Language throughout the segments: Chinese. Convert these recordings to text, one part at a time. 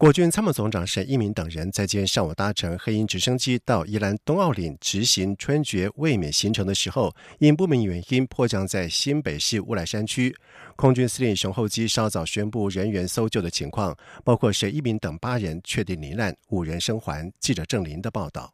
国军参谋总长沈一鸣等人在今天上午搭乘黑鹰直升机到宜兰东澳岭执行春决卫冕行程的时候，因不明原因迫降在新北市乌来山区。空军司令熊厚基稍早宣布人员搜救的情况，包括沈一鸣等八人确定罹难，五人生还。记者郑林的报道。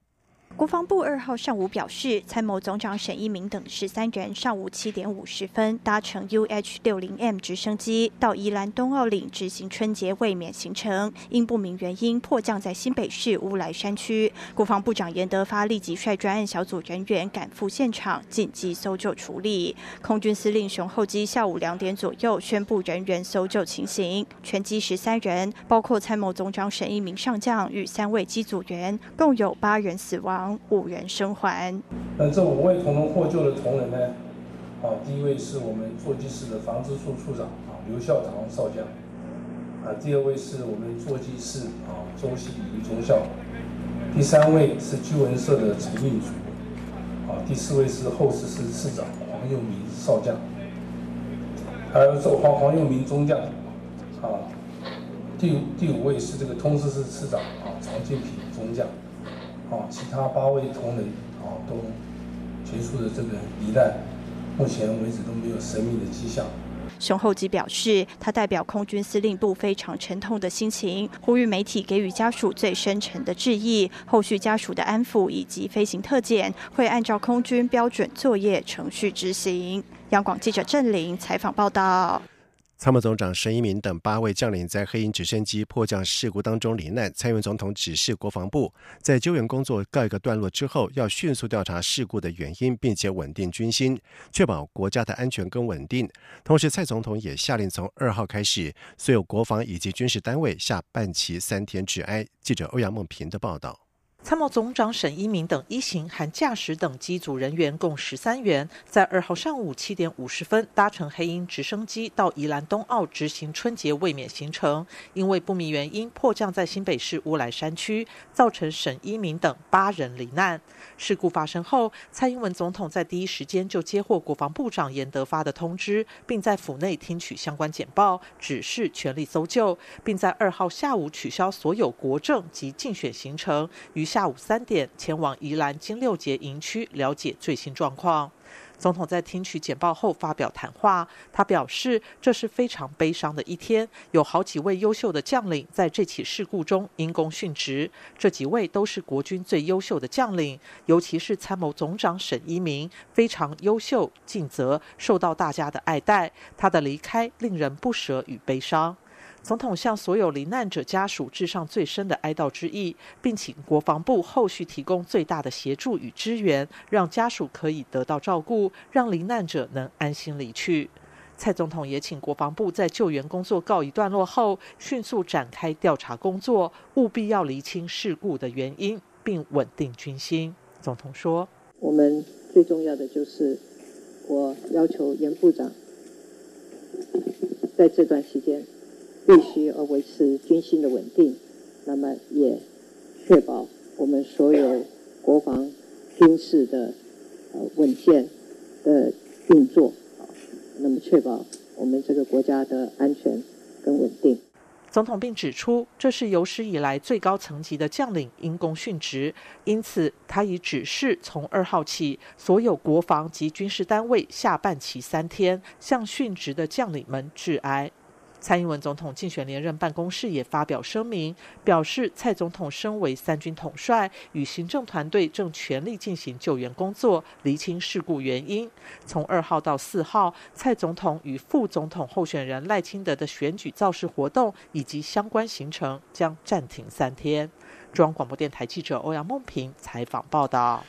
国防部二号上午表示，参谋总长沈一鸣等十三人上午七点五十分搭乘 UH 六零 M 直升机到宜兰东澳岭执行春节卫冕行程，因不明原因迫降在新北市乌来山区。国防部长严德发立即率专案小组人员赶赴现场紧急搜救处理。空军司令熊厚基下午两点左右宣布人员搜救情形，全机十三人，包括参谋总长沈一鸣上将与三位机组员，共有八人死亡。五人生还。那这五位同仁获救的同仁呢？啊，第一位是我们座机室的防治处处长啊，刘校长少将。啊，第二位是我们座机室啊，周喜仪中校。第三位是居文社的陈运祖。啊，第四位是后事室次长黄佑明少将。还有这黄黄佑明中将。啊，第第五位是这个通事室次长啊，常建平中将。啊，其他八位同仁啊都结束了这个罹难，目前为止都没有生命的迹象。熊厚基表示，他代表空军司令部非常沉痛的心情，呼吁媒体给予家属最深沉的致意。后续家属的安抚以及飞行特检会按照空军标准作业程序执行。央广记者郑玲采访报道。参谋总长沈一鸣等八位将领在黑鹰直升机迫降事故当中罹难。蔡英文总统指示国防部，在救援工作告一个段落之后，要迅速调查事故的原因，并且稳定军心，确保国家的安全跟稳定。同时，蔡总统也下令从二号开始，所有国防以及军事单位下半旗三天致哀。记者欧阳梦平的报道。参谋总长沈一鸣等一行含驾驶等机组人员共十三人，在二号上午七点五十分搭乘黑鹰直升机到宜兰东澳执行春节卫冕行程，因为不明原因迫降在新北市乌来山区，造成沈一鸣等八人罹难。事故发生后，蔡英文总统在第一时间就接获国防部长严德发的通知，并在府内听取相关简报，指示全力搜救，并在二号下午取消所有国政及竞选行程，于下午三点前往宜兰金六节营区了解最新状况。总统在听取简报后发表谈话，他表示这是非常悲伤的一天，有好几位优秀的将领在这起事故中因公殉职，这几位都是国军最优秀的将领，尤其是参谋总长沈一鸣非常优秀尽责，受到大家的爱戴，他的离开令人不舍与悲伤。总统向所有罹难者家属致上最深的哀悼之意，并请国防部后续提供最大的协助与支援，让家属可以得到照顾，让罹难者能安心离去。蔡总统也请国防部在救援工作告一段落后，迅速展开调查工作，务必要厘清事故的原因，并稳定军心。总统说：“我们最重要的就是，我要求严部长在这段时间。”必须要维持军心的稳定，那么也确保我们所有国防军事的呃稳健的运作，那么确保我们这个国家的安全跟稳定。总统并指出，这是有史以来最高层级的将领因公殉职，因此他已指示从二号起，所有国防及军事单位下半旗三天，向殉职的将领们致哀。蔡英文总统竞选连任办公室也发表声明，表示蔡总统身为三军统帅，与行政团队正全力进行救援工作，厘清事故原因。从二号到四号，蔡总统与副总统候选人赖清德的选举造势活动以及相关行程将暂停三天。中央广播电台记者欧阳梦平采访报道。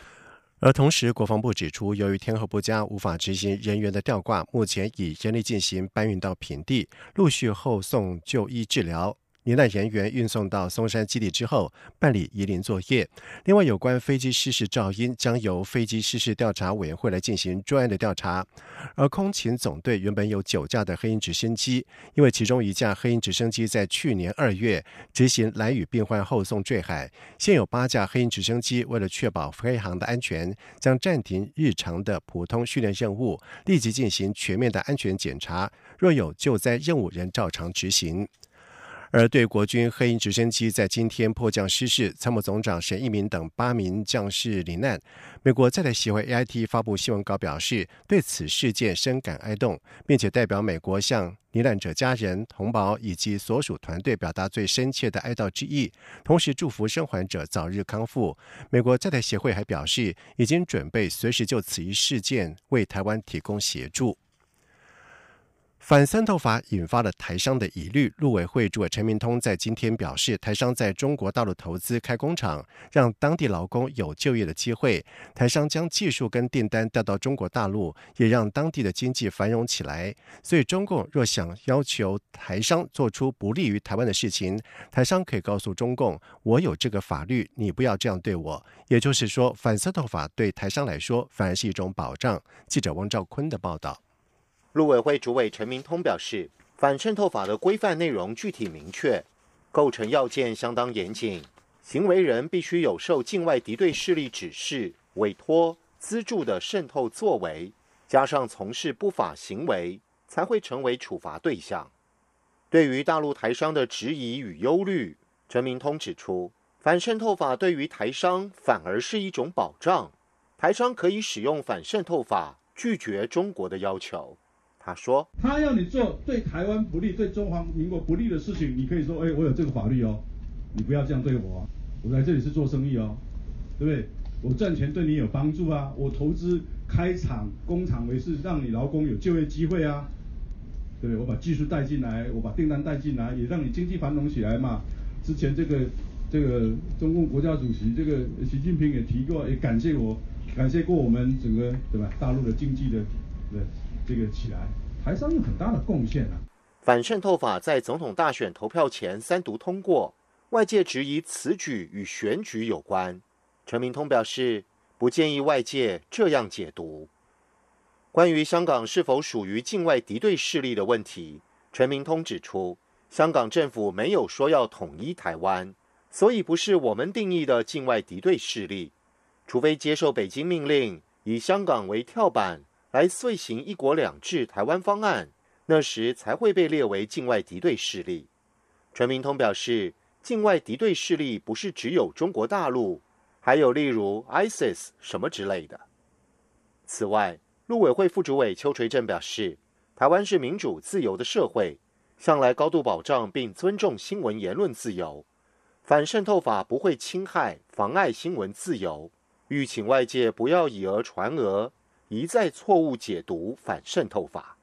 而同时，国防部指出，由于天候不佳，无法执行人员的吊挂，目前已全力进行搬运到平地，陆续后送就医治疗。罹难人员运送到松山基地之后办理移灵作业。另外，有关飞机失事噪音将由飞机失事调查委员会来进行专案的调查。而空勤总队原本有九架的黑鹰直升机，因为其中一架黑鹰直升机在去年二月执行蓝雨病患后送坠海，现有八架黑鹰直升机为了确保飞航的安全，将暂停日常的普通训练任务，立即进行全面的安全检查。若有救灾任务，仍照常执行。而对国军黑鹰直升机在今天迫降失事，参谋总长沈一鸣等八名将士罹难，美国在台协会 AIT 发布新闻稿表示，对此事件深感哀痛，并且代表美国向罹难者家人、同胞以及所属团队表达最深切的哀悼之意，同时祝福生还者早日康复。美国在台协会还表示，已经准备随时就此一事件为台湾提供协助。反三透法引发了台商的疑虑。陆委会主委陈明通在今天表示，台商在中国大陆投资开工厂，让当地劳工有就业的机会。台商将技术跟订单带到中国大陆，也让当地的经济繁荣起来。所以，中共若想要求台商做出不利于台湾的事情，台商可以告诉中共：“我有这个法律，你不要这样对我。”也就是说，反三透法对台商来说反而是一种保障。记者汪兆坤的报道。陆委会主委陈明通表示，反渗透法的规范内容具体明确，构成要件相当严谨，行为人必须有受境外敌对势力指示、委托、资助的渗透作为，加上从事不法行为，才会成为处罚对象。对于大陆台商的质疑与忧虑，陈明通指出，反渗透法对于台商反而是一种保障，台商可以使用反渗透法拒绝中国的要求。他说：“他要你做对台湾不利、对中华民国不利的事情，你可以说：‘哎，我有这个法律哦，你不要这样对我。我来这里是做生意哦，对不对？我赚钱对你有帮助啊，我投资开厂工厂为是让你劳工有就业机会啊，对不对？我把技术带进来，我把订单带进来，也让你经济繁荣起来嘛。之前这个这个中共国家主席这个习近平也提过，也感谢我，感谢过我们整个对吧？大陆的经济的对。”这个起来，台商有很大的贡献啊。反渗透法在总统大选投票前三读通过，外界质疑此举与选举有关。陈明通表示，不建议外界这样解读。关于香港是否属于境外敌对势力的问题，陈明通指出，香港政府没有说要统一台湾，所以不是我们定义的境外敌对势力，除非接受北京命令，以香港为跳板。来遂行“一国两制”台湾方案，那时才会被列为境外敌对势力。陈明通表示，境外敌对势力不是只有中国大陆，还有例如 ISIS 什么之类的。此外，陆委会副主委邱垂正表示，台湾是民主自由的社会，向来高度保障并尊重新闻言论自由，反渗透法不会侵害妨碍新闻自由，欲请外界不要以讹传讹。一再错误解读反渗透法。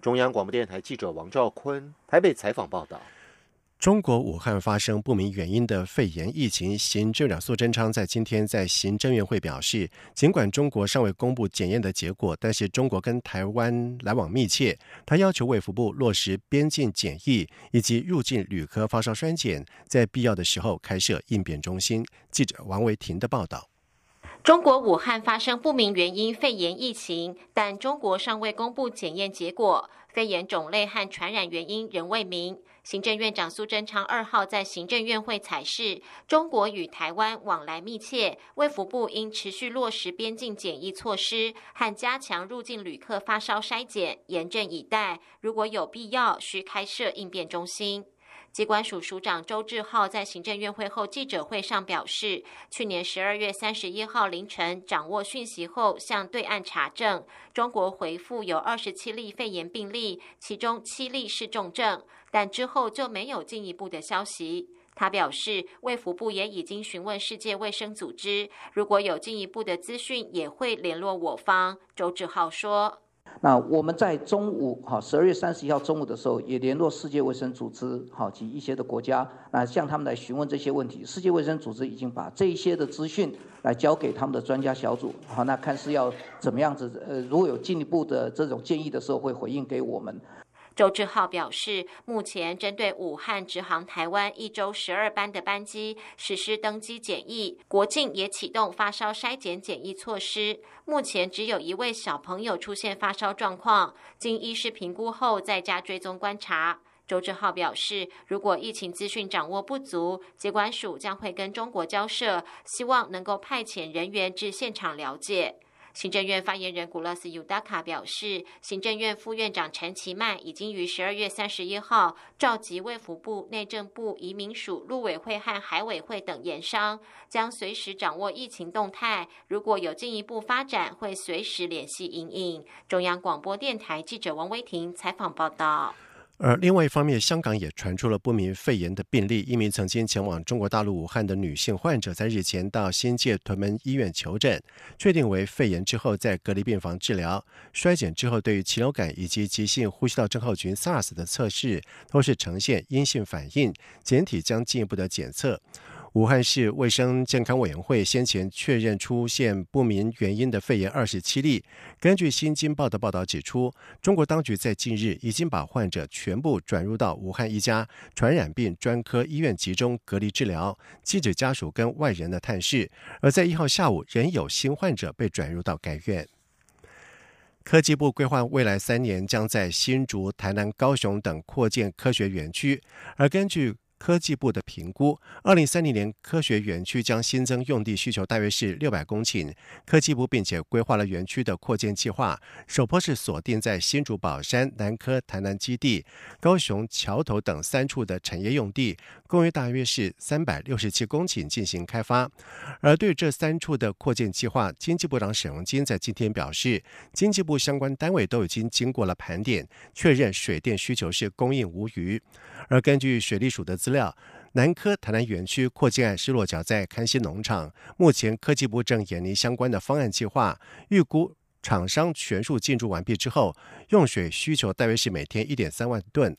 中央广播电台记者王兆坤台北采访报道：中国武汉发生不明原因的肺炎疫情，行政长苏贞昌在今天在行政院会表示，尽管中国尚未公布检验的结果，但是中国跟台湾来往密切，他要求卫福部落实边境检疫以及入境旅客发烧栓检，在必要的时候开设应变中心。记者王维婷的报道。中国武汉发生不明原因肺炎疫情，但中国尚未公布检验结果，肺炎种类和传染原因仍未明。行政院长苏贞昌二号在行政院会采示，中国与台湾往来密切，卫福部应持续落实边境检疫措施和加强入境旅客发烧筛检，严阵以待。如果有必要，需开设应变中心。机关署署长周志浩在行政院会后记者会上表示，去年十二月三十一号凌晨掌握讯息后，向对岸查证，中国回复有二十七例肺炎病例，其中七例是重症，但之后就没有进一步的消息。他表示，卫福部也已经询问世界卫生组织，如果有进一步的资讯，也会联络我方。周志浩说。那我们在中午，哈，十二月三十一号中午的时候，也联络世界卫生组织，哈及一些的国家，啊向他们来询问这些问题。世界卫生组织已经把这一些的资讯来交给他们的专家小组，好，那看是要怎么样子，呃，如果有进一步的这种建议的时候，会回应给我们。周志浩表示，目前针对武汉直航台湾一周十二班的班机实施登机检疫，国境也启动发烧筛检检疫措施。目前只有一位小朋友出现发烧状况，经医师评估后在家追踪观察。周志浩表示，如果疫情资讯掌握不足，接管署将会跟中国交涉，希望能够派遣人员至现场了解。行政院发言人古勒斯尤达卡表示，行政院副院长陈其迈已经于十二月三十一号召集卫福部、内政部、移民署、陆委会和海委会等研商，将随时掌握疫情动态。如果有进一步发展，会随时联系营应。中央广播电台记者王威婷采访报道。而另外一方面，香港也传出了不明肺炎的病例。一名曾经前往中国大陆武汉的女性患者，在日前到新界屯门医院求诊，确定为肺炎之后，在隔离病房治疗。衰减之后，对于禽流感以及急性呼吸道症候群 （SARS） 的测试都是呈现阴性反应，简体将进一步的检测。武汉市卫生健康委员会先前确认出现不明原因的肺炎二十七例。根据《新京报》的报道指出，中国当局在近日已经把患者全部转入到武汉一家传染病专科医院集中隔离治疗，禁止家属跟外人的探视。而在一号下午，仍有新患者被转入到该院。科技部规划未来三年将在新竹、台南、高雄等扩建科学园区，而根据。科技部的评估，二零三零年科学园区将新增用地需求大约是六百公顷。科技部并且规划了园区的扩建计划，首波是锁定在新竹宝山、南科、台南基地、高雄桥头等三处的产业用地，共约大约是三百六十七公顷进行开发。而对这三处的扩建计划，经济部长沈荣金在今天表示，经济部相关单位都已经经过了盘点，确认水电需求是供应无虞。而根据水利署的资料，南科台南园区扩建案是落脚在康熙农场，目前科技部正研拟相关的方案计划，预估厂商全数进驻完毕之后，用水需求大约是每天一点三万吨，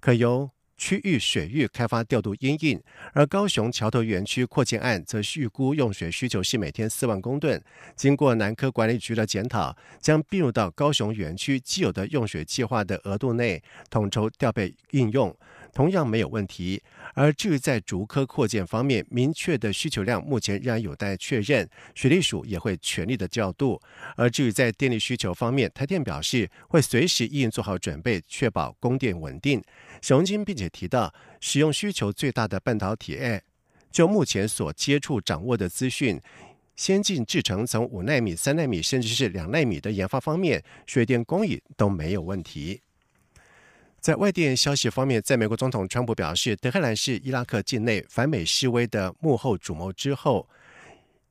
可由区域水域开发调度应应。而高雄桥头园区扩建案则预估用水需求是每天四万公吨，经过南科管理局的检讨，将并入到高雄园区既有的用水计划的额度内，统筹调配应用。同样没有问题。而至于在竹科扩建方面，明确的需求量目前仍然有待确认，水利署也会全力的调度。而至于在电力需求方面，台电表示会随时应做好准备，确保供电稳定。沈荣金并且提到，使用需求最大的半导体 A，就目前所接触掌握的资讯，先进制程从五纳米、三纳米甚至是两纳米的研发方面，水电供应都没有问题。在外电消息方面，在美国总统川普表示德黑兰是伊拉克境内反美示威的幕后主谋之后，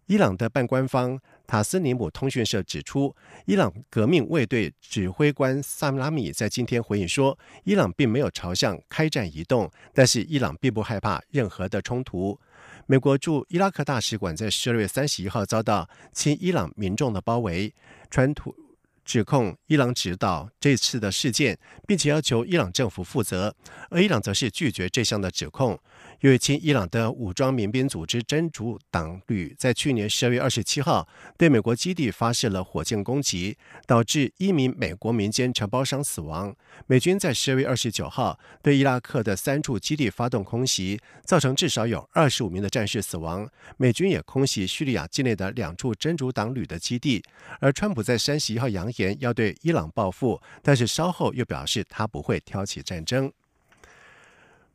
伊朗的半官方塔斯尼姆通讯社指出，伊朗革命卫队指挥官萨拉米在今天回应说，伊朗并没有朝向开战移动，但是伊朗并不害怕任何的冲突。美国驻伊拉克大使馆在十二月三十一号遭到亲伊朗民众的包围，传突。指控伊朗指导这次的事件，并且要求伊朗政府负责，而伊朗则是拒绝这项的指控。因为亲伊朗的武装民兵组织真主党旅在去年十二月二十七号对美国基地发射了火箭攻击，导致一名美国民间承包商死亡。美军在十二月二十九号对伊拉克的三处基地发动空袭，造成至少有二十五名的战士死亡。美军也空袭叙利亚境内的两处真主党旅的基地。而川普在三十一号扬言要对伊朗报复，但是稍后又表示他不会挑起战争。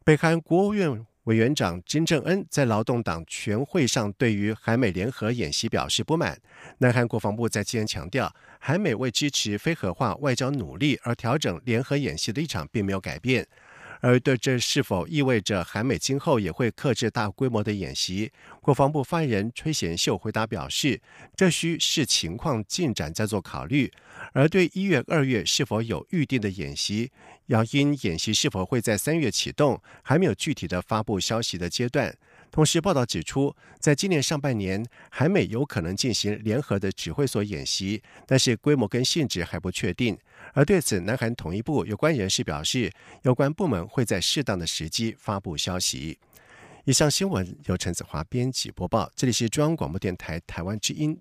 北韩国务院。委员长金正恩在劳动党全会上对于韩美联合演习表示不满。南韩国防部在今天强调，韩美为支持非核化外交努力而调整联合演习的立场并没有改变。而对这是否意味着韩美今后也会克制大规模的演习，国防部发言人崔贤秀回答表示，这需视情况进展再做考虑。而对一月、二月是否有预定的演习，要因演习是否会在三月启动，还没有具体的发布消息的阶段。同时，报道指出，在今年上半年，韩美有可能进行联合的指挥所演习，但是规模跟性质还不确定。而对此，南韩统一部有关人士表示，有关部门会在适当的时机发布消息。以上新闻由陈子华编辑播报，这里是中央广播电台台湾之音。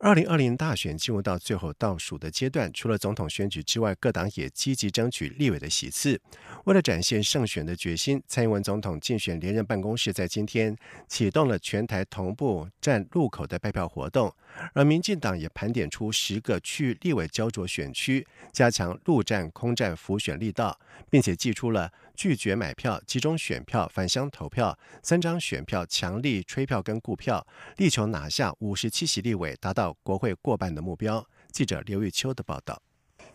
二零二零大选进入到最后倒数的阶段，除了总统选举之外，各党也积极争取立委的席次。为了展现胜选的决心，蔡英文总统竞选连任办公室在今天启动了全台同步站路口的拜票活动，而民进党也盘点出十个区域立委焦灼选区，加强陆战、空战浮选力道，并且寄出了。拒绝买票、集中选票、返乡投票、三张选票、强力吹票跟顾票，力求拿下五十七席立委，达到国会过半的目标。记者刘玉秋的报道。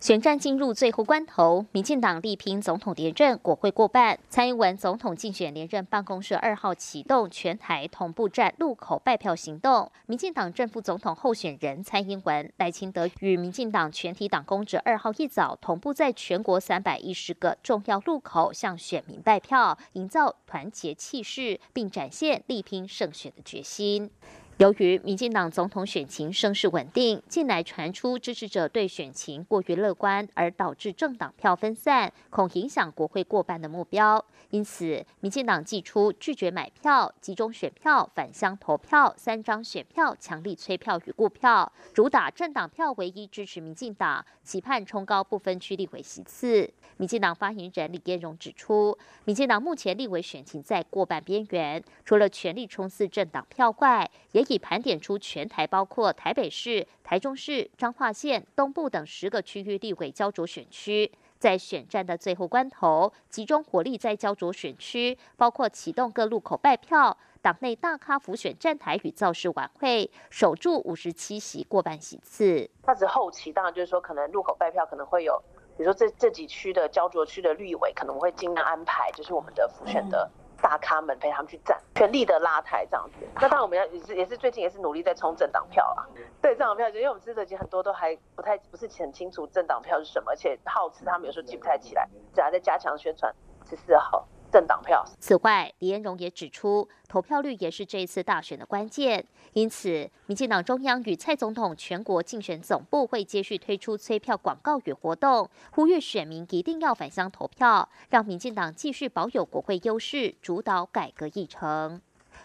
选战进入最后关头，民进党力拼总统连任，国会过半。蔡英文总统竞选连任办公室二号启动全台同步站路口拜票行动。民进党正副总统候选人蔡英文、赖清德与民进党全体党工者二号一早同步在全国三百一十个重要路口向选民拜票，营造团结气势，并展现力拼胜选的决心。由于民进党总统选情声势稳定，近来传出支持者对选情过于乐观，而导致政党票分散，恐影响国会过半的目标。因此，民进党寄出拒绝买票、集中选票、返乡投票、三张选票、强力催票与固票，主打政党票唯一支持民进党，期盼冲高不分区立委席次。民进党发言人李彦荣指出，民进党目前立委选情在过半边缘，除了全力冲刺政党票外，也已盘点出全台包括台北市、台中市、彰化县东部等十个区域立委焦灼选区，在选战的最后关头，集中火力在焦灼选区，包括启动各路口拜票、党内大咖浮选站台与造势晚会，守住五十七席过半席次。那只后期，当然就是说，可能路口拜票可能会有，比如说这这几区的焦灼区的立委，可能会尽量安排，就是我们的浮选的。大咖们陪他们去站，全力的拉台这样子。那当然我们要也是也是最近也是努力在冲政党票啊。对政党票，因为我们知道已经很多都还不太不是很清楚政党票是什么，而且号词他们有时候记不太起来，只要在加强宣传。十四号。政党票。此外，李彦荣也指出，投票率也是这一次大选的关键。因此，民进党中央与蔡总统全国竞选总部会接续推出催票广告与活动，呼吁选民一定要返乡投票，让民进党继续保有国会优势，主导改革议程。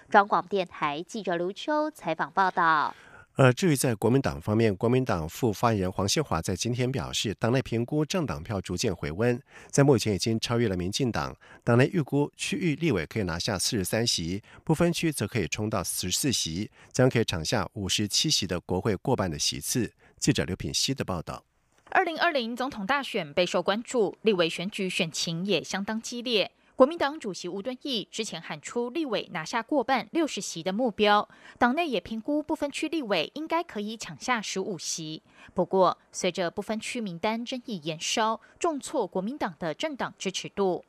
中广电台记者刘秋采访报道。而至于在国民党方面，国民党副发言人黄宪华在今天表示，党内评估政党票逐渐回温，在目前已经超越了民进党。党内预估区域立委可以拿下四十三席，不分区则可以冲到十四席，将可以抢下五十七席的国会过半的席次。记者刘品希的报道。二零二零总统大选备受关注，立委选举选情也相当激烈。国民党主席吴敦义之前喊出立委拿下过半六十席的目标，党内也评估不分区立委应该可以抢下十五席。不过，随着不分区名单争议延烧，重挫国民党的政党支持度。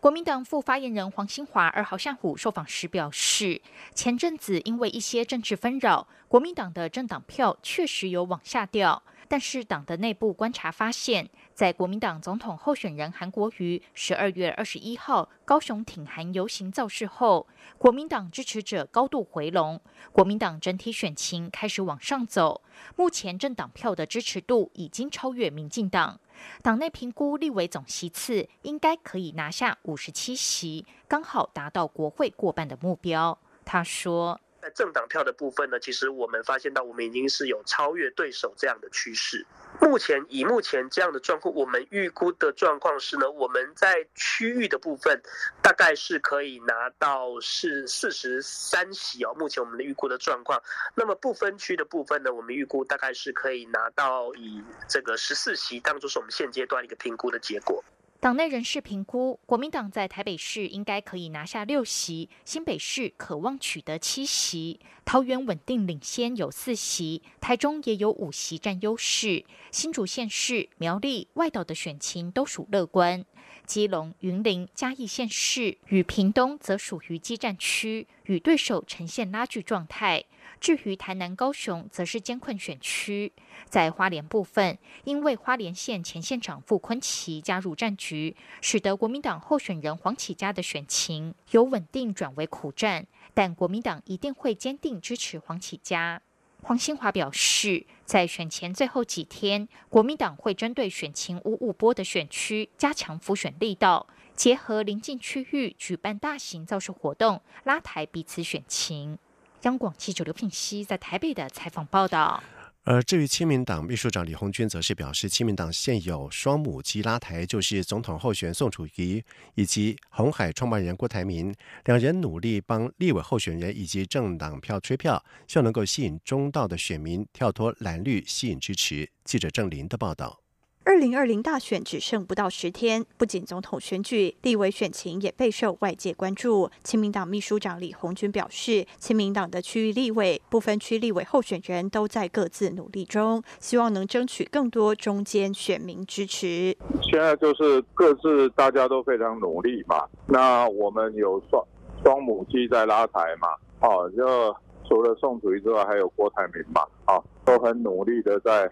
国民党副发言人黄兴华二号下午受访时表示，前阵子因为一些政治纷扰，国民党的政党票确实有往下掉。但是党的内部观察发现，在国民党总统候选人韩国瑜十二月二十一号高雄挺韩游行造势后，国民党支持者高度回笼，国民党整体选情开始往上走。目前政党票的支持度已经超越民进党，党内评估立委总席次应该可以拿下五十七席，刚好达到国会过半的目标。他说。在政党票的部分呢，其实我们发现到，我们已经是有超越对手这样的趋势。目前以目前这样的状况，我们预估的状况是呢，我们在区域的部分大概是可以拿到是四十三席哦。目前我们的预估的状况，那么不分区的部分呢，我们预估大概是可以拿到以这个十四席当做是我们现阶段一个评估的结果。党内人士评估，国民党在台北市应该可以拿下六席，新北市渴望取得七席，桃园稳定领先有四席，台中也有五席占优势，新竹县市、苗栗、外岛的选情都属乐观，基隆、云林、嘉义县市与屏东则属于激战区，与对手呈现拉锯状态。至于台南、高雄，则是艰困选区。在花莲部分，因为花莲县前县长傅昆奇加入战局，使得国民党候选人黄启嘉的选情由稳定转为苦战。但国民党一定会坚定支持黄启嘉。黄兴华表示，在选前最后几天，国民党会针对选情五五波的选区加强辅选力道，结合临近区域举办大型造势活动，拉抬彼此选情。央广记者刘品熙在台北的采访报道。而至于亲民党秘书长李红军，则是表示，亲民党现有双母鸡拉台，就是总统候选宋楚瑜以及红海创办人郭台铭两人努力帮立委候选人以及政党票吹票，希望能够吸引中道的选民跳脱蓝绿，吸引支持。记者郑林的报道。二零二零大选只剩不到十天，不仅总统选举，立委选情也备受外界关注。亲民党秘书长李红军表示，亲民党的区域立委、部分区立委候选人都在各自努力中，希望能争取更多中间选民支持。现在就是各自大家都非常努力嘛，那我们有双双母鸡在拉台嘛，哦，就除了宋楚瑜之外，还有郭台铭嘛，哦，都很努力的在。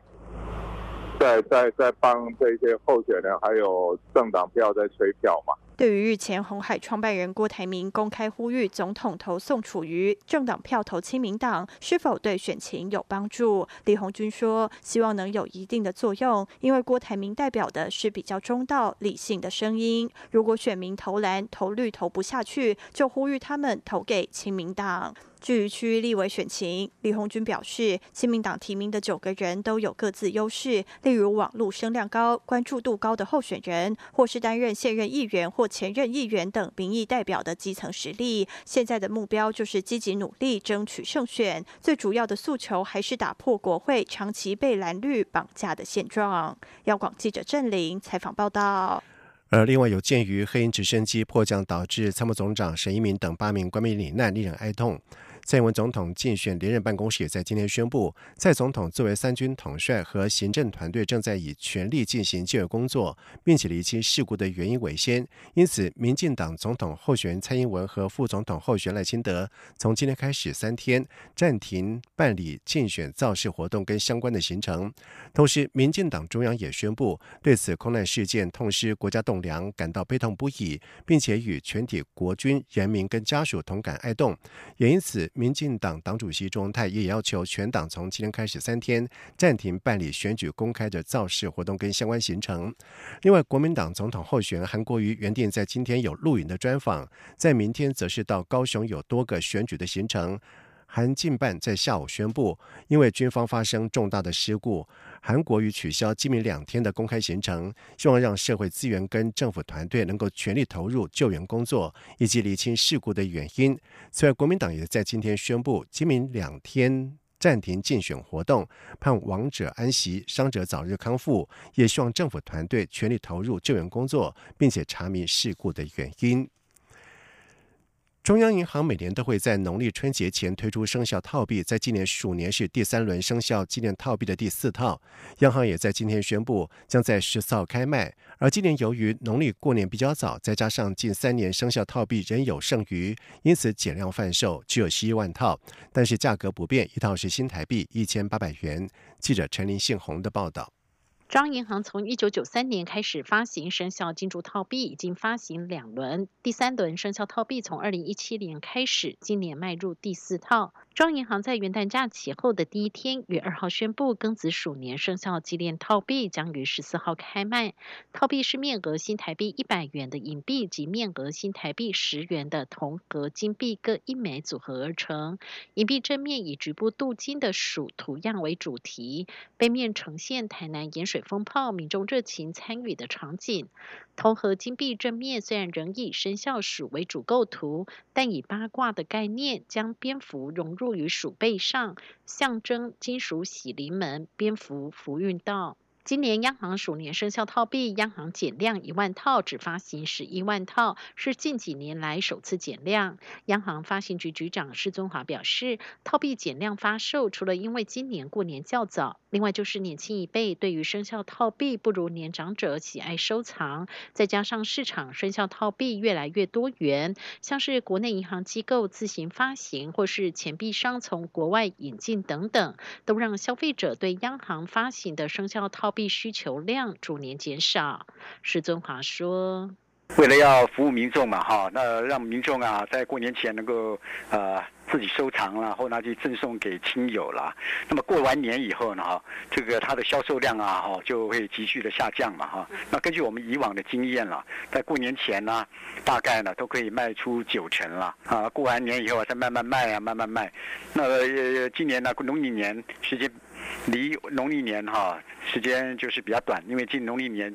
在在在帮这些候选人还有政党票在催票嘛？对于日前红海创办人郭台铭公开呼吁总统投宋楚瑜，政党票投亲民党，是否对选情有帮助？李红军说，希望能有一定的作用，因为郭台铭代表的是比较中道、理性的声音。如果选民投蓝、投绿投不下去，就呼吁他们投给亲民党。至于区域立委选情，李红军表示，亲民党提名的九个人都有各自优势，例如网络声量高、关注度高的候选人，或是担任现任议员或前任议员等民意代表的基层实力。现在的目标就是积极努力争取胜选，最主要的诉求还是打破国会长期被蓝绿绑架的现状。央广记者郑玲采访报道。而另外有鉴于黑鹰直升机迫降导致参谋总长沈一鸣等八名官兵罹难，令人哀痛。蔡英文总统竞选连任办公室也在今天宣布，蔡总统作为三军统帅和行政团队正在以全力进行救援工作，并且厘清事故的原因为先。因此，民进党总统候选人蔡英文和副总统候选赖清德从今天开始三天暂停办理竞选造势活动跟相关的行程。同时，民进党中央也宣布对此空难事件痛失国家栋梁，感到悲痛不已，并且与全体国军人民跟家属同感哀痛。也因此。民进党党主席钟泰也要求全党从今天开始三天暂停办理选举公开的造势活动跟相关行程。另外，国民党总统候选人韩国瑜原定在今天有录影的专访，在明天则是到高雄有多个选举的行程。韩进办在下午宣布，因为军方发生重大的事故，韩国瑜取消今明两天的公开行程，希望让社会资源跟政府团队能够全力投入救援工作，以及厘清事故的原因。此外，国民党也在今天宣布，今明两天暂停竞选活动，盼亡者安息，伤者早日康复，也希望政府团队全力投入救援工作，并且查明事故的原因。中央银行每年都会在农历春节前推出生肖套币，在今年鼠年是第三轮生肖纪念套币的第四套。央行也在今天宣布，将在十四号开卖。而今年由于农历过年比较早，再加上近三年生肖套币仍有剩余，因此减量贩售，只有十一万套，但是价格不变，一套是新台币一千八百元。记者陈林信宏的报道。中央银行从一九九三年开始发行生肖金铸套币，已经发行两轮，第三轮生肖套币从二零一七年开始，今年迈入第四套。中银行在元旦假期后的第一天，于二号宣布，庚子鼠年生肖纪念套币将于十四号开卖。套币是面额新台币一百元的银币及面额新台币十元的铜和金币各一枚组合而成。银币正面以局部镀金的鼠图样为主题，背面呈现台南盐水风炮民众热情参与的场景。铜合金币正面虽然仍以生肖鼠为主构图，但以八卦的概念，将蝙蝠融。入于鼠背上，象征金属喜临门，蝙蝠福运到。今年央行鼠年生肖套币，央行减量一万套，只发行十一万套，是近几年来首次减量。央行发行局局长施尊华表示，套币减量发售，除了因为今年过年较早，另外就是年轻一辈对于生肖套币不如年长者喜爱收藏，再加上市场生肖套币越来越多元，像是国内银行机构自行发行，或是钱币商从国外引进等等，都让消费者对央行发行的生肖套。币需求量逐年减少，施尊华说：“为了要服务民众嘛，哈，那让民众啊在过年前能够呃自己收藏了，或拿去赠送给亲友了。那么过完年以后呢，哈，这个它的销售量啊，哈，就会急剧的下降嘛，哈。那根据我们以往的经验了，在过年前呢，大概呢都可以卖出九成了，啊，过完年以后啊再慢慢卖啊，慢慢卖。那呃，今年呢，农历年时间离农历年哈时间就是比较短，因为进农历年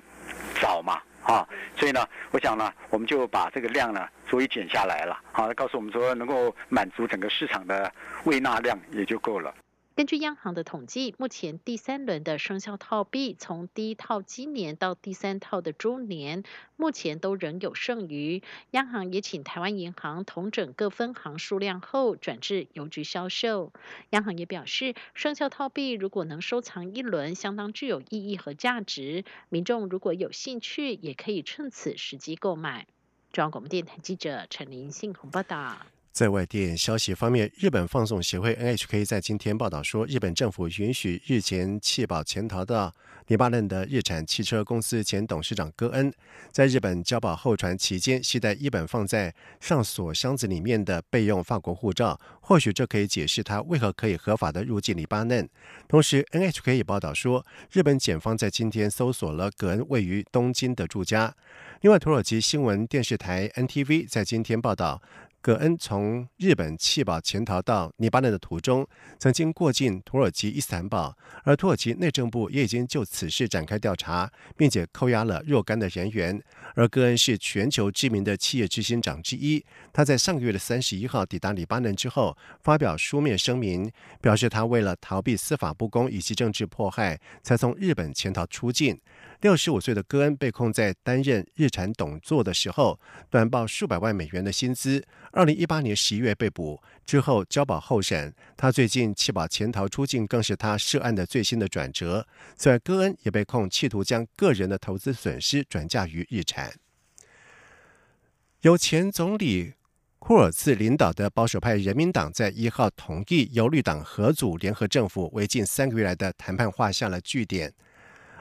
早嘛。啊，所以呢，我想呢，我们就把这个量呢，逐一减下来了。好，告诉我们说，能够满足整个市场的喂纳量也就够了。根据央行的统计，目前第三轮的生肖套币，从第一套鸡年到第三套的猪年，目前都仍有剩余。央行也请台湾银行统整各分行数量后，转至邮局销售。央行也表示，生肖套币如果能收藏一轮，相当具有意义和价值。民众如果有兴趣，也可以趁此时机购买。中央广播电台记者陈林信鸿报道。在外电消息方面，日本放送协会 NHK 在今天报道说，日本政府允许日前弃保潜逃到黎巴嫩的日产汽车公司前董事长戈恩，在日本交保候传期间携带一本放在上锁箱子里面的备用法国护照，或许这可以解释他为何可以合法的入境黎巴嫩。同时，NHK 也报道说，日本检方在今天搜索了戈恩位于东京的住家。另外，土耳其新闻电视台 NTV 在今天报道。葛恩从日本弃保潜逃到黎巴嫩的途中，曾经过境土耳其伊斯坦堡，而土耳其内政部也已经就此事展开调查，并且扣押了若干的人员。而戈恩是全球知名的企业执行长之一，他在上个月的三十一号抵达黎巴嫩之后，发表书面声明，表示他为了逃避司法不公以及政治迫害，才从日本潜逃出境。六十五岁的戈恩被控在担任日产董座的时候，短报数百万美元的薪资。二零一八年十一月被捕之后交保候审。他最近弃保潜逃出境，更是他涉案的最新的转折。此外，戈恩也被控企图将个人的投资损失转嫁于日产。由前总理库尔茨领导的保守派人民党在一号同意由绿党合组联合政府，为近三个月来的谈判画下了句点。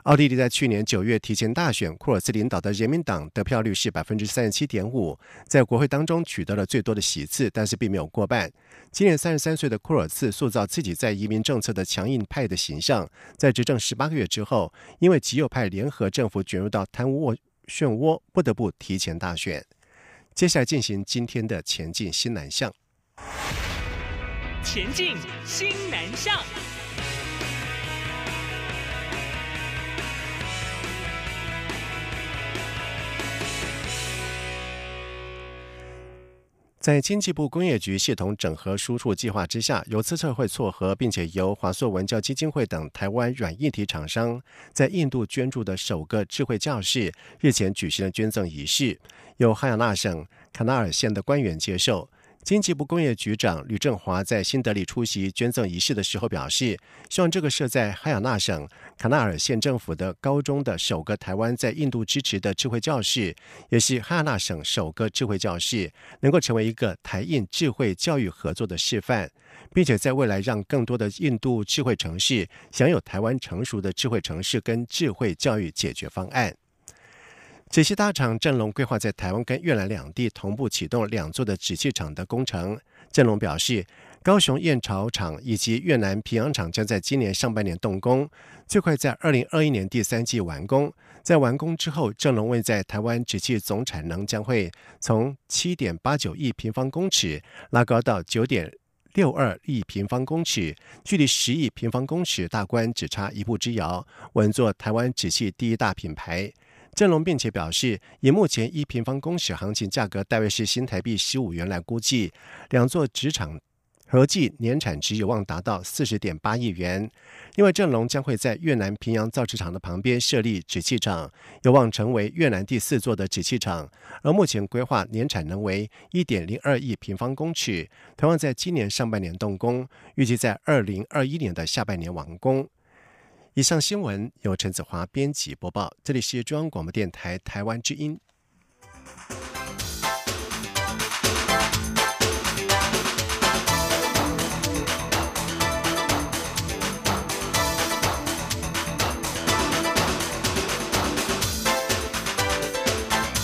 奥地利在去年九月提前大选，库尔茨领导的人民党得票率是百分之三十七点五，在国会当中取得了最多的席次，但是并没有过半。今年三十三岁的库尔茨塑造自己在移民政策的强硬派的形象，在执政十八个月之后，因为极右派联合政府卷入到贪污漩涡，不得不提前大选。接下来进行今天的前进新南向。前进新南向。在经济部工业局系统整合输出计划之下，由资策会撮合，并且由华硕文教基金会等台湾软硬体厂商在印度捐助的首个智慧教室，日前举行了捐赠仪式，由哈亚纳省卡纳尔县的官员接受。经济部工业局长吕正华在新德里出席捐赠仪式的时候表示，希望这个设在哈亚纳省卡纳尔县政府的高中的首个台湾在印度支持的智慧教室，也是哈纳省首个智慧教室，能够成为一个台印智慧教育合作的示范，并且在未来让更多的印度智慧城市享有台湾成熟的智慧城市跟智慧教育解决方案。这些大厂振龙规划在台湾跟越南两地同步启动两座的纸器厂的工程。振龙表示，高雄燕巢厂以及越南平阳厂将在今年上半年动工，最快在二零二一年第三季完工。在完工之后，振龙为在台湾纸器总产能将会从七点八九亿平方公尺拉高到九点六二亿平方公尺，距离十亿平方公尺大关只差一步之遥，稳坐台湾纸器第一大品牌。正龙并且表示，以目前一平方公尺行情价格大约是新台币十五元来估计，两座纸厂合计年产值有望达到四十点八亿元。另外，正龙将会在越南平阳造纸厂的旁边设立纸器厂，有望成为越南第四座的纸器厂。而目前规划年产能为一点零二亿平方公尺，同样在今年上半年动工，预计在二零二一年的下半年完工。以上新闻由陈子华编辑播报，这里是中央广播电台台湾之音。